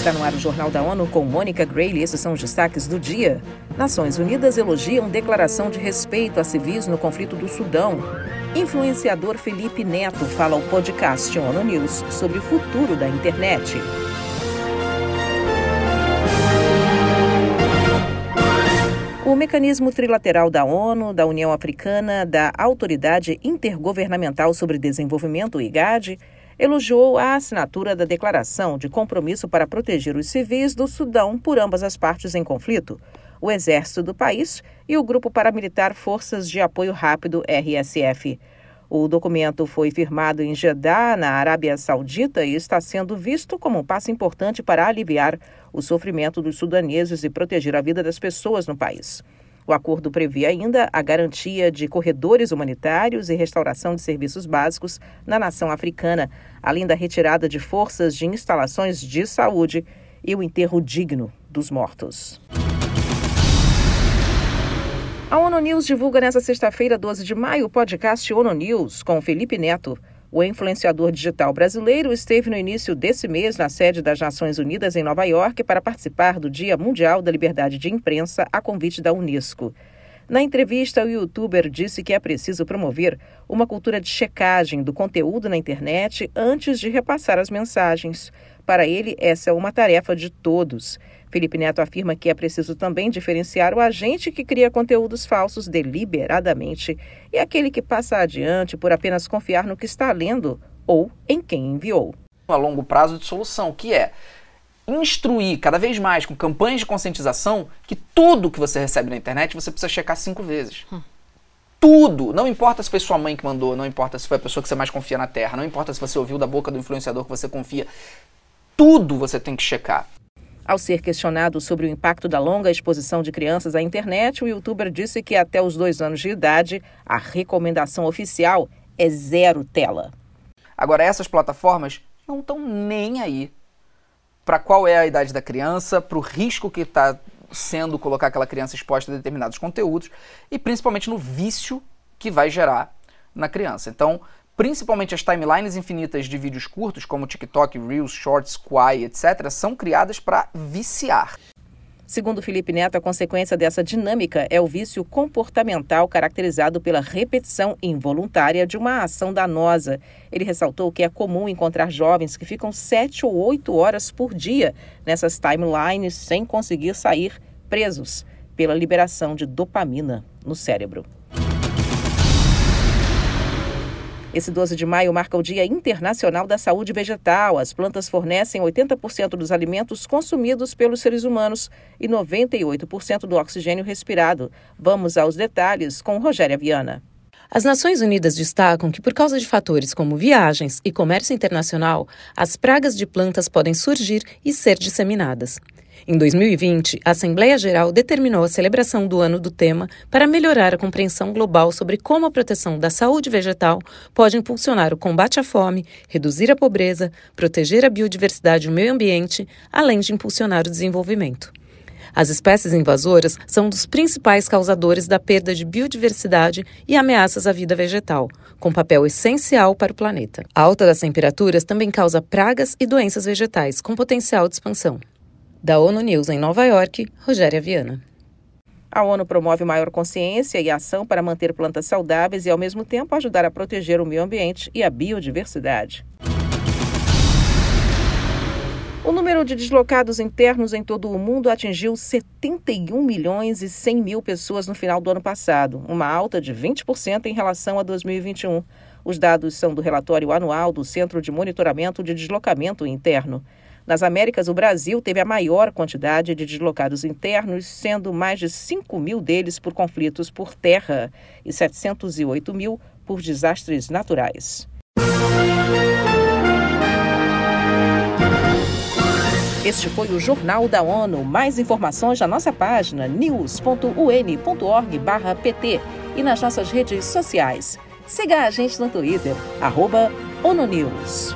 Está no ar o Jornal da ONU com Mônica Grayle. Esses são os destaques do dia. Nações Unidas elogiam declaração de respeito a civis no conflito do Sudão. Influenciador Felipe Neto fala ao podcast ONU News sobre o futuro da internet. O mecanismo trilateral da ONU, da União Africana, da Autoridade Intergovernamental sobre Desenvolvimento, IGAD, elogiou a assinatura da Declaração de Compromisso para Proteger os Civis do Sudão por ambas as partes em conflito, o Exército do país e o Grupo Paramilitar Forças de Apoio Rápido, RSF. O documento foi firmado em Jeddah, na Arábia Saudita, e está sendo visto como um passo importante para aliviar o sofrimento dos sudaneses e proteger a vida das pessoas no país. O acordo prevê ainda a garantia de corredores humanitários e restauração de serviços básicos na nação africana, além da retirada de forças de instalações de saúde e o enterro digno dos mortos. A ONU News divulga nesta sexta-feira, 12 de maio, o podcast ONU News com Felipe Neto. O influenciador digital brasileiro esteve no início desse mês na sede das Nações Unidas em Nova York para participar do Dia Mundial da Liberdade de Imprensa a convite da Unesco. Na entrevista, o youtuber disse que é preciso promover uma cultura de checagem do conteúdo na internet antes de repassar as mensagens. Para ele, essa é uma tarefa de todos. Felipe Neto afirma que é preciso também diferenciar o agente que cria conteúdos falsos deliberadamente e aquele que passa adiante por apenas confiar no que está lendo ou em quem enviou. A longo prazo de solução, que é instruir cada vez mais com campanhas de conscientização que tudo que você recebe na internet você precisa checar cinco vezes. Hum. Tudo! Não importa se foi sua mãe que mandou, não importa se foi a pessoa que você mais confia na Terra, não importa se você ouviu da boca do influenciador que você confia. Tudo você tem que checar. Ao ser questionado sobre o impacto da longa exposição de crianças à internet, o youtuber disse que até os dois anos de idade, a recomendação oficial é zero tela. Agora, essas plataformas não estão nem aí para qual é a idade da criança, para o risco que está sendo colocar aquela criança exposta a determinados conteúdos e principalmente no vício que vai gerar na criança. Então, principalmente as timelines infinitas de vídeos curtos, como TikTok, Reels, Shorts, Quai, etc., são criadas para viciar. Segundo Felipe Neto, a consequência dessa dinâmica é o vício comportamental caracterizado pela repetição involuntária de uma ação danosa. Ele ressaltou que é comum encontrar jovens que ficam sete ou oito horas por dia nessas timelines sem conseguir sair presos pela liberação de dopamina no cérebro. Esse 12 de maio marca o Dia Internacional da Saúde Vegetal. As plantas fornecem 80% dos alimentos consumidos pelos seres humanos e 98% do oxigênio respirado. Vamos aos detalhes com Rogéria Viana. As Nações Unidas destacam que, por causa de fatores como viagens e comércio internacional, as pragas de plantas podem surgir e ser disseminadas. Em 2020, a Assembleia Geral determinou a celebração do ano do tema para melhorar a compreensão global sobre como a proteção da saúde vegetal pode impulsionar o combate à fome, reduzir a pobreza, proteger a biodiversidade e o meio ambiente, além de impulsionar o desenvolvimento. As espécies invasoras são dos principais causadores da perda de biodiversidade e ameaças à vida vegetal, com papel essencial para o planeta. A alta das temperaturas também causa pragas e doenças vegetais com potencial de expansão. Da ONU News em Nova York, Rogéria Viana. A ONU promove maior consciência e ação para manter plantas saudáveis e, ao mesmo tempo, ajudar a proteger o meio ambiente e a biodiversidade. O número de deslocados internos em todo o mundo atingiu 71 milhões e 100 mil pessoas no final do ano passado, uma alta de 20% em relação a 2021. Os dados são do relatório anual do Centro de Monitoramento de Deslocamento Interno. Nas Américas, o Brasil teve a maior quantidade de deslocados internos, sendo mais de 5 mil deles por conflitos por terra e 708 mil por desastres naturais. Este foi o Jornal da ONU. Mais informações na nossa página news.un.org/pt e nas nossas redes sociais. Siga a gente no Twitter, arroba ONUNews.